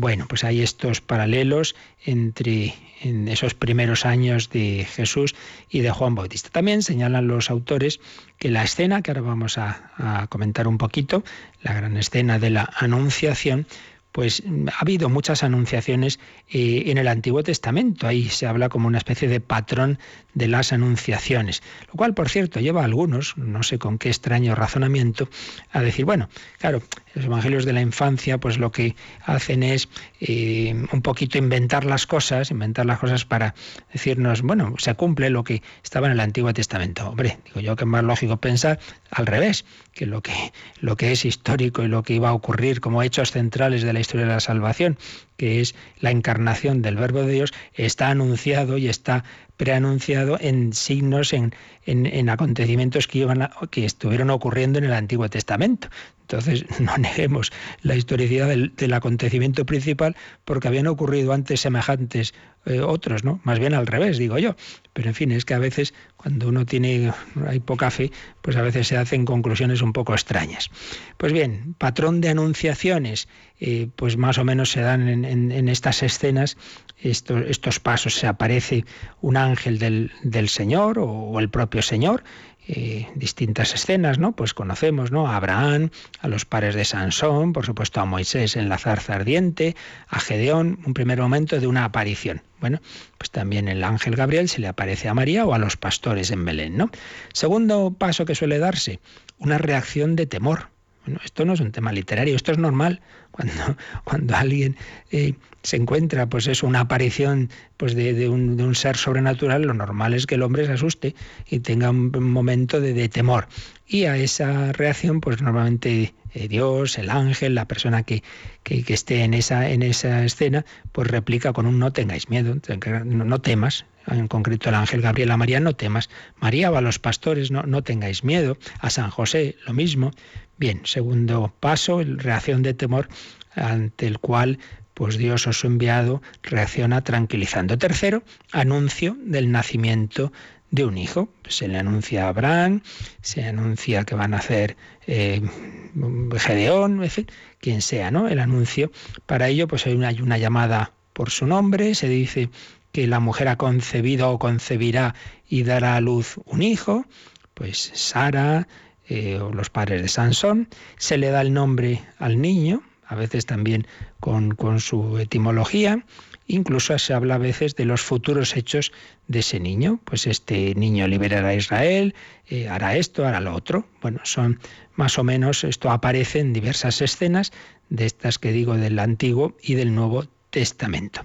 Bueno, pues hay estos paralelos entre esos primeros años de Jesús y de Juan Bautista. También señalan los autores que la escena, que ahora vamos a, a comentar un poquito, la gran escena de la Anunciación, pues ha habido muchas anunciaciones eh, en el Antiguo Testamento. Ahí se habla como una especie de patrón de las anunciaciones. Lo cual, por cierto, lleva a algunos, no sé con qué extraño razonamiento, a decir, bueno, claro, los evangelios de la infancia, pues lo que hacen es eh, un poquito inventar las cosas, inventar las cosas para decirnos, bueno, se cumple lo que estaba en el Antiguo Testamento. Hombre, digo yo que es más lógico pensar al revés, que lo que, lo que es histórico y lo que iba a ocurrir como hechos centrales de la historia de la salvación, que es la encarnación del Verbo de Dios, está anunciado y está preanunciado en signos, en, en, acontecimientos que, estuvieron ocurriendo en el Antiguo Testamento. Entonces, no neguemos la historicidad del, acontecimiento principal porque habían ocurrido antes semejantes eh, otros, ¿no? Más bien al revés, digo yo. Pero en fin, es que a veces cuando uno tiene hay poca fe, pues a veces se hacen conclusiones un poco extrañas. Pues bien, patrón de anunciaciones, eh, pues más o menos se dan en, estas escenas estos, pasos. Se aparece un ángel del Señor o el propio Señor eh, distintas escenas, ¿no? Pues conocemos, ¿no? A Abraham, a los pares de Sansón, por supuesto a Moisés en la zarza ardiente, a Gedeón, un primer momento de una aparición. Bueno, pues también el ángel Gabriel se le aparece a María o a los pastores en Belén, ¿no? Segundo paso que suele darse, una reacción de temor. Bueno, esto no es un tema literario, esto es normal. Cuando, cuando alguien eh, se encuentra, pues es una aparición pues de, un, ser sobrenatural, lo normal es que el hombre se asuste y tenga un momento de, temor. Y a esa reacción, pues normalmente eh, Dios, el ángel, la persona que, que, esté en esa, en esa escena, pues replica con un no tengáis miedo, no, temas, en concreto el ángel Gabriel a María, no temas. María va a los pastores, no, no tengáis miedo. A San José, lo mismo. Bien, segundo paso, reacción de temor ante el cual pues Dios os enviado reacciona tranquilizando. Tercero, anuncio del nacimiento de un hijo. Se le anuncia a Abraham, se anuncia que van a hacer eh, Gedeón, quien sea, ¿no? El anuncio. Para ello, pues hay una, una llamada por su nombre, se dice que la mujer ha concebido o concebirá y dará a luz un hijo, pues Sara eh, o los padres de Sansón, se le da el nombre al niño, a veces también con, su etimología. Incluso se habla a veces de los futuros hechos de ese niño. Pues este niño liberará a Israel, eh, hará esto, hará lo otro. Bueno, son más o menos, esto aparece en diversas escenas de estas que digo del Antiguo y del Nuevo Testamento.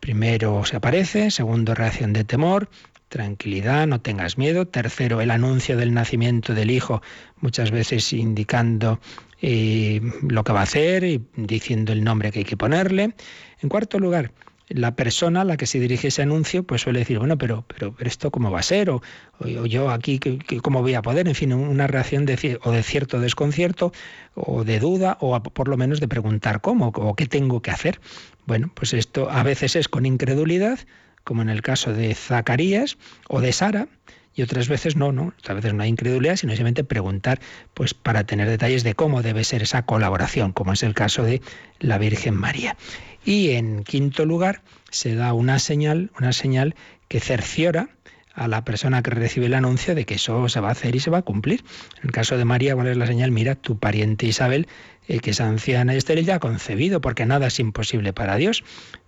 Primero se aparece, segundo reacción de temor, tranquilidad, no tengas miedo. Tercero, el anuncio del nacimiento del Hijo, muchas veces indicando eh, lo que va a hacer y diciendo el nombre que hay que ponerle. En cuarto lugar, la persona a la que se dirige ese anuncio pues suele decir, bueno, pero, pero, esto cómo va a ser, o, yo aquí cómo voy a poder, en fin, una reacción de, o de cierto desconcierto, o de duda, o por lo menos de preguntar cómo, o qué tengo que hacer. Bueno, pues esto a veces es con incredulidad, como en el caso de Zacarías o de Sara, y otras veces no, no, otras veces no hay incredulidad, sino simplemente preguntar, pues para tener detalles de cómo debe ser esa colaboración, como es el caso de la Virgen María. Y en quinto lugar, se da una señal, una señal que cerciora a la persona que recibe el anuncio de que eso se va a hacer y se va a cumplir. En el caso de María, ¿cuál es la señal? Mira, tu pariente Isabel, eh, que es anciana y estéril, ya ha concebido, porque nada es imposible para Dios.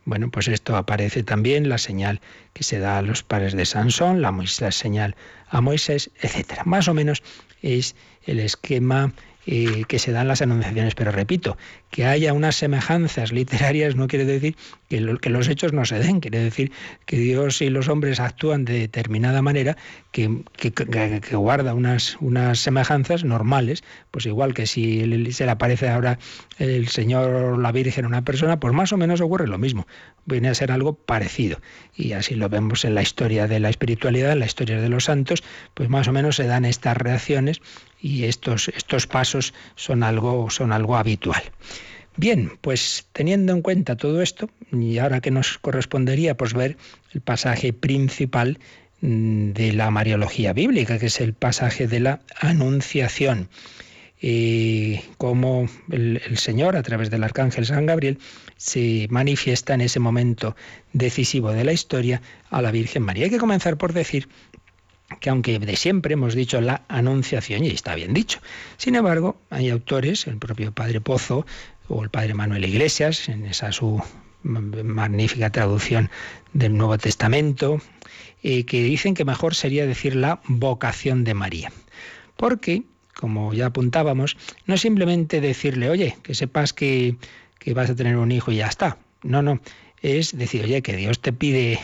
Bueno, pues esto aparece también, la señal que se da a los padres de Sansón, la, la señal a Moisés, etc. Más o menos es el esquema eh, que se dan las anunciaciones. Pero repito, que haya unas semejanzas literarias no quiere decir que, los hechos no se den, quiere decir que Dios y los hombres actúan de determinada manera que, guarda unas, unas semejanzas normales, pues igual que si se le aparece ahora el Señor o la Virgen a una persona, pues más o menos ocurre lo mismo, viene a ser algo parecido. Y así lo vemos en la historia de la espiritualidad, en la historia de los santos, pues más o menos se dan estas reacciones y estos, estos pasos son algo, son algo habitual. Bien, pues teniendo en cuenta todo esto, y ahora que nos correspondería pues ver el pasaje principal mm, de la Mariología bíblica, que es el pasaje de la Anunciación. eh, cómo el Señor, a través del Arcángel San Gabriel, se manifiesta en ese momento decisivo de la historia a la Virgen María. Hay que comenzar por decir que aunque de siempre hemos dicho la anunciación, y está bien dicho, sin embargo, hay autores, el propio Padre Pozo o el Padre Manuel Iglesias, en esa su magnífica traducción del Nuevo Testamento, eh, que dicen que mejor sería decir la vocación de María. Porque, como ya apuntábamos, no es simplemente decirle, oye, que sepas que, que vas a tener un hijo y ya está. No, no es decir, oye, que Dios te pide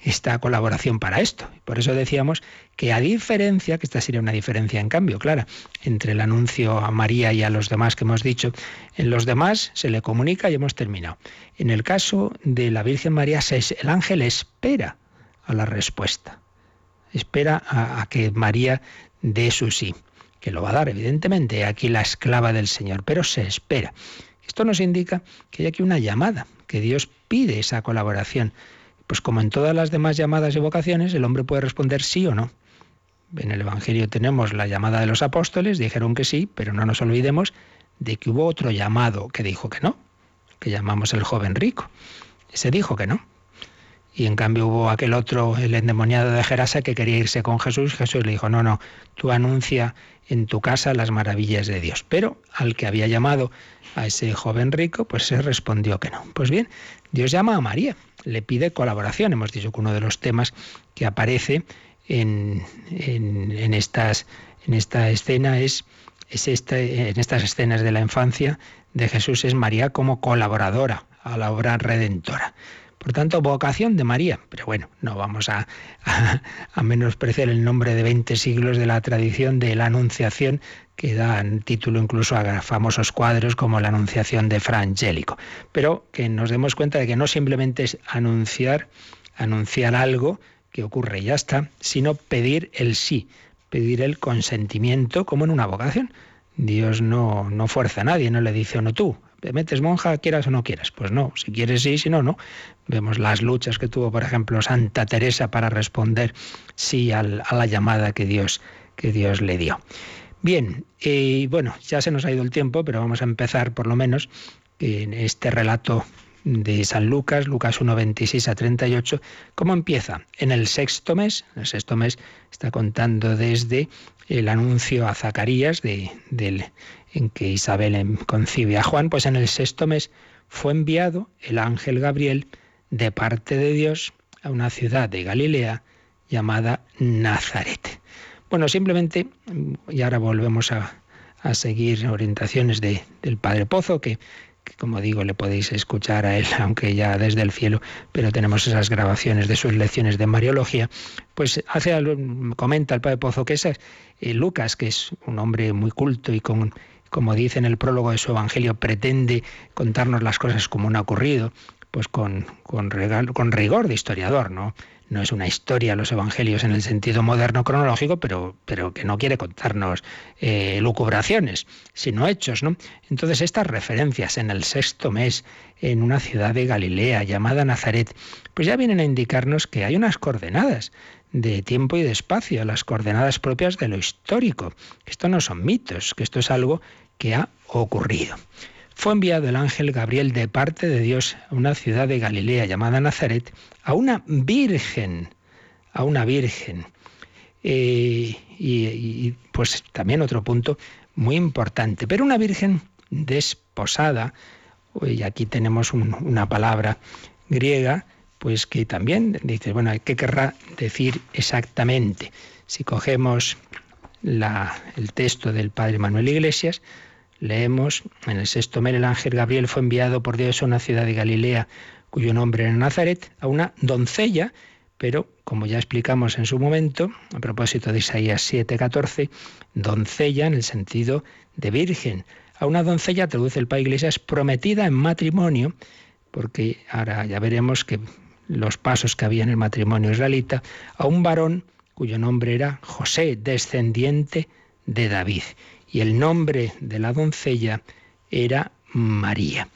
esta colaboración para esto. Por eso decíamos que a diferencia, que esta sería una diferencia en cambio, clara, entre el anuncio a María y a los demás que hemos dicho, en los demás se le comunica y hemos terminado. En el caso de la Virgen María, el ángel espera a la respuesta, espera a, que María dé su sí, que lo va a dar, evidentemente, aquí la esclava del Señor, pero se espera. Esto nos indica que hay aquí una llamada, que Dios pide esa colaboración. Pues como en todas las demás llamadas y vocaciones, el hombre puede responder sí o no. En el Evangelio tenemos la llamada de los apóstoles, dijeron que sí, pero no nos olvidemos de que hubo otro llamado que dijo que no, que llamamos el joven rico. Ese dijo que no. Y en cambio hubo aquel otro, el endemoniado de Gerasa, que quería irse con Jesús. Jesús le dijo, no, no, tú anuncia en tu casa las maravillas de Dios. Pero al que había llamado a ese joven rico, pues se respondió que no. Pues bien, Dios llama a María, le pide colaboración. Hemos dicho que uno de los temas que aparece en, esta escena es, es este, en estas escenas de la infancia de Jesús es María como colaboradora a la obra redentora. Por tanto, vocación de María. Pero bueno, no vamos a, a, menospreciar el nombre de 20 siglos de la tradición de la Anunciación, que dan título incluso a famosos cuadros como la Anunciación de Fra Angelico. Pero que nos demos cuenta de que no simplemente es anunciar, anunciar algo que ocurre y ya está, sino pedir el sí, pedir el consentimiento como en una vocación. Dios no, no fuerza a nadie, no le dice o no tú, te metes monja, quieras o no quieras. Pues no, si quieres sí, si no, no. Vemos las luchas que tuvo, por ejemplo, Santa Teresa para responder sí a la llamada que Dios, que Dios le dio. Bien, y bueno, ya se nos ha ido el tiempo, pero vamos a empezar por lo menos en este relato de San Lucas, Lucas 1, 26 a 38. ¿Cómo empieza? En el sexto mes, el sexto mes está contando desde el anuncio a Zacarías de, en que Isabel concibe a Juan, pues en el sexto mes fue enviado el ángel Gabriel de parte de Dios a una ciudad de Galilea llamada Nazaret. Bueno, simplemente, y ahora volvemos a, seguir orientaciones de, del Padre Pozo, que, como digo, le podéis escuchar a él, aunque ya desde el cielo, pero tenemos esas grabaciones de sus lecciones de Mariología, pues hace, comenta el Padre Pozo que es eh, Lucas, que es un hombre muy culto y con como dice en el prólogo de su Evangelio, pretende contarnos las cosas como han ocurrido, pues con, con, con rigor de historiador, ¿no? No es una historia los evangelios en el sentido moderno cronológico, pero, pero que no quiere contarnos eh, lucubraciones, sino hechos. ¿no? Entonces estas referencias en el sexto mes, en una ciudad de Galilea llamada Nazaret, pues ya vienen a indicarnos que hay unas coordenadas de tiempo y de espacio, las coordenadas propias de lo histórico. Esto no son mitos, que esto es algo que ha ocurrido. Fue enviado el ángel Gabriel de parte de Dios a una ciudad de Galilea llamada Nazaret, a una virgen, a una virgen. Eh, y, pues también otro punto muy importante, pero una virgen desposada, y aquí tenemos una palabra griega, pues que también dice, bueno, ¿qué querrá decir exactamente? Si cogemos el texto del padre Manuel Iglesias, leemos en el sexto mes el ángel Gabriel fue enviado por Dios a una ciudad de Galilea cuyo nombre era Nazaret, a una doncella, pero como ya explicamos en su momento, a propósito de Isaías 7:14, doncella en el sentido de virgen. A una doncella, traduce el Padre Iglesias, prometida en matrimonio, porque ahora ya veremos que los pasos que había en el matrimonio israelita, a un varón cuyo nombre era José, descendiente de David. Y el nombre de la doncella era María.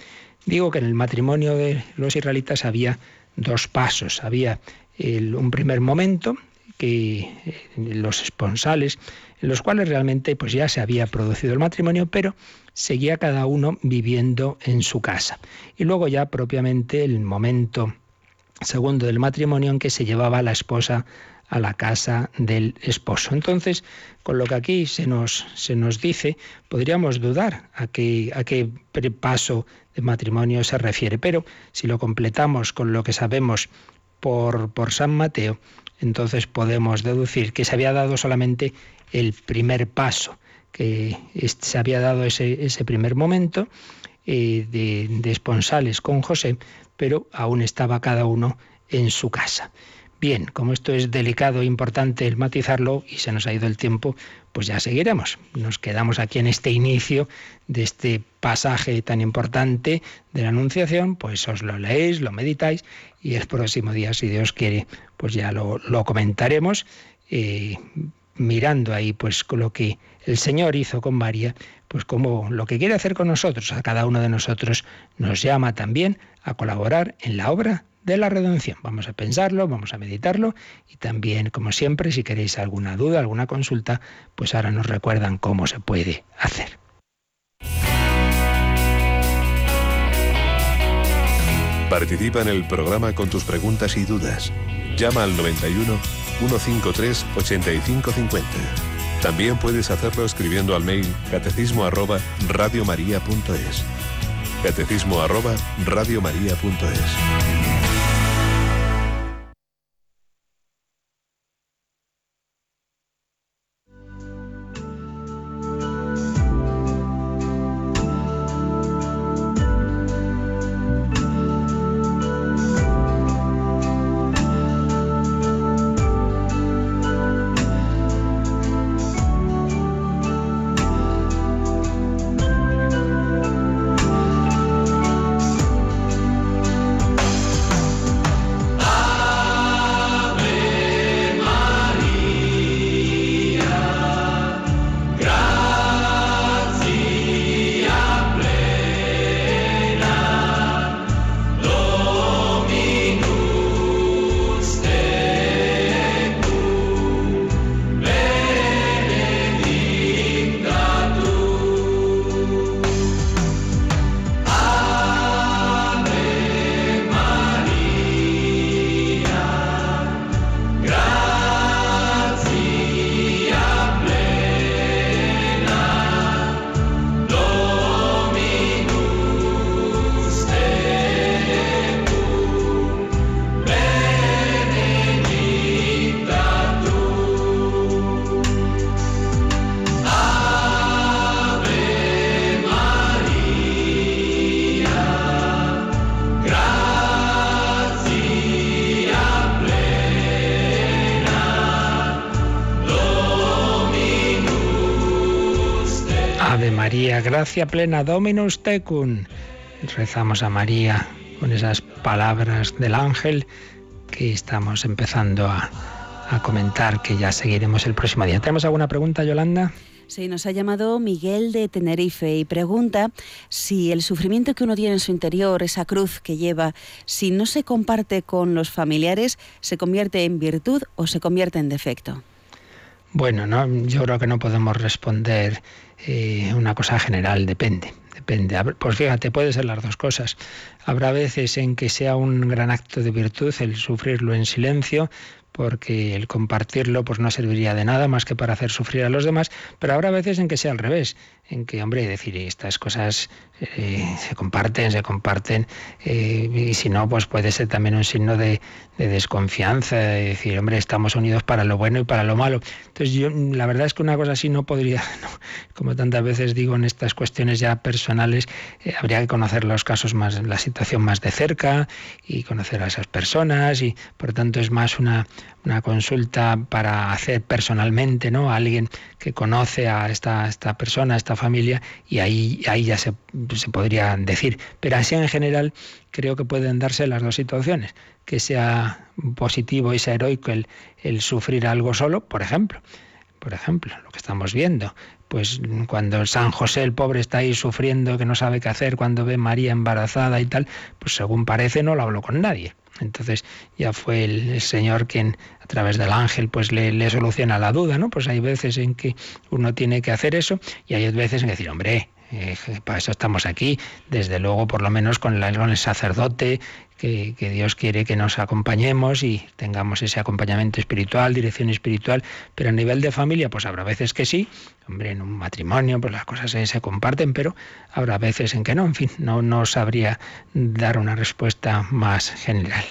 Digo que en el matrimonio de los israelitas había dos pasos. Había un primer momento que eh, los esponsales, en los cuales realmente pues ya se había producido el matrimonio, pero seguía cada uno viviendo en su casa. Y luego ya propiamente el momento segundo del matrimonio en que se llevaba la esposa a la casa del esposo. Entonces, con lo que aquí se nos, se nos dice, podríamos dudar a qué, a qué paso de matrimonio se refiere, pero si lo completamos con lo que sabemos por, por San Mateo, entonces podemos deducir que se había dado solamente el primer paso, que se había dado ese, ese primer momento eh, de, de esponsales con José, pero aún estaba cada uno en su casa. Bien, como esto es delicado e importante el matizarlo y se nos ha ido el tiempo, pues ya seguiremos. Nos quedamos aquí en este inicio de este pasaje tan importante de la Anunciación, pues os lo leéis, lo meditáis y el próximo día, si Dios quiere, pues ya lo, comentaremos, eh, mirando ahí pues lo que el Señor hizo con María, pues como lo que quiere hacer con nosotros, a cada uno de nosotros nos llama también a colaborar en la obra de la redención. Vamos a pensarlo, vamos a meditarlo y también, como siempre, si queréis alguna duda, alguna consulta, pues ahora nos recuerdan cómo se puede hacer. Participa en el programa con tus preguntas y dudas. Llama al 91 153 8550. También puedes hacerlo escribiendo al mail catecismo arroba radiomaria.es. Catecismo arroba radiomaria.es. gracia plena Dominus tecum. Rezamos a María con esas palabras del ángel que estamos empezando a, a comentar, que ya seguiremos el próximo día. ¿Tenemos alguna pregunta, Yolanda? Sí, nos ha llamado Miguel de Tenerife y pregunta si el sufrimiento que uno tiene en su interior, esa cruz que lleva, si no se comparte con los familiares, ¿se convierte en virtud o se convierte en defecto? Bueno, no, yo creo que no podemos responder eh, una cosa general, depende. Depende. Pues fíjate, puede ser las dos cosas. Habrá veces en que sea un gran acto de virtud el sufrirlo en silencio, porque el compartirlo pues no serviría de nada más que para hacer sufrir a los demás, pero habrá veces en que sea al revés, en que, hombre, decir, estas cosas eh, se comparten, se comparten, eh, y si no, pues puede ser también un signo de, desconfianza, de decir, hombre, estamos unidos para lo bueno y para lo malo. Entonces yo, la verdad es que una cosa así no podría, como tantas veces digo en estas cuestiones ya personales, eh, habría que conocer los casos más, la situación más de cerca y conocer a esas personas y por tanto es más una, una consulta para hacer personalmente, ¿no? A alguien que conoce a esta, esta persona, a esta familia, y ahí, ahí ya se, se podría decir. Pero así en general creo que pueden darse las dos situaciones, que sea positivo y sea heroico el, el sufrir algo solo, por ejemplo. Por ejemplo, lo que estamos viendo, pues cuando San José el pobre está ahí sufriendo que no sabe qué hacer cuando ve María embarazada y tal, pues según parece no lo habló con nadie Entonces ya fue el, Señor quien a través del ángel pues le, soluciona la duda, ¿no? Pues hay veces en que uno tiene que hacer eso y hay veces en que decir, hombre, eh, para eso estamos aquí, desde luego por lo menos con, con el sacerdote, que, Dios quiere que nos acompañemos y tengamos ese acompañamiento espiritual, dirección espiritual, pero a nivel de familia, pues habrá veces que sí, hombre, en un matrimonio, pues las cosas se, se comparten, pero habrá veces en que no, en fin, no, no sabría dar una respuesta más general.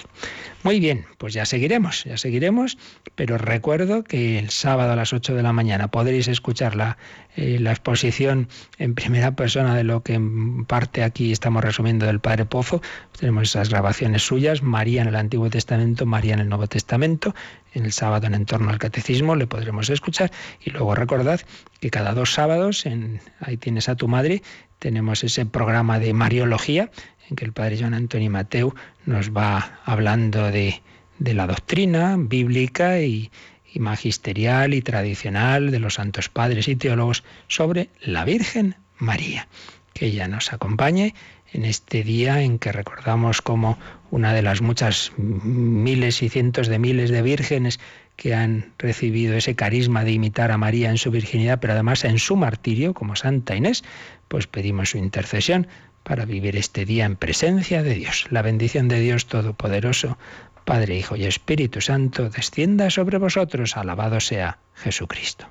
Muy bien, pues ya seguiremos, ya seguiremos, pero recuerdo que el sábado a las 8 de la mañana podréis escuchar la, eh, la exposición en primera persona de lo que en parte aquí estamos resumiendo del Padre Pozo. Tenemos esas grabaciones suyas, María en el Antiguo Testamento, María en el Nuevo Testamento, en el sábado en torno al catecismo le podremos escuchar y luego recordad que cada dos sábados, en Ahí tienes a tu madre, tenemos ese programa de Mariología en que el padre Joan Antonio Mateu nos va hablando de, la doctrina bíblica y, y magisterial y tradicional de los santos padres y teólogos sobre la Virgen María. Que ella nos acompañe en este día en que recordamos como una de las muchas miles y cientos de miles de vírgenes que han recibido ese carisma de imitar a María en su virginidad, pero además en su martirio, como Santa Inés, pues pedimos su intercesión para vivir este día en presencia de Dios. La bendición de Dios Todopoderoso, Padre, Hijo y Espíritu Santo, descienda sobre vosotros. Alabado sea Jesucristo.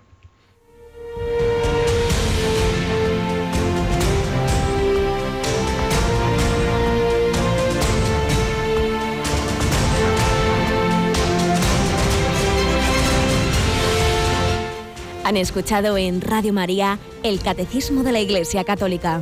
Han escuchado en Radio María el Catecismo de la Iglesia Católica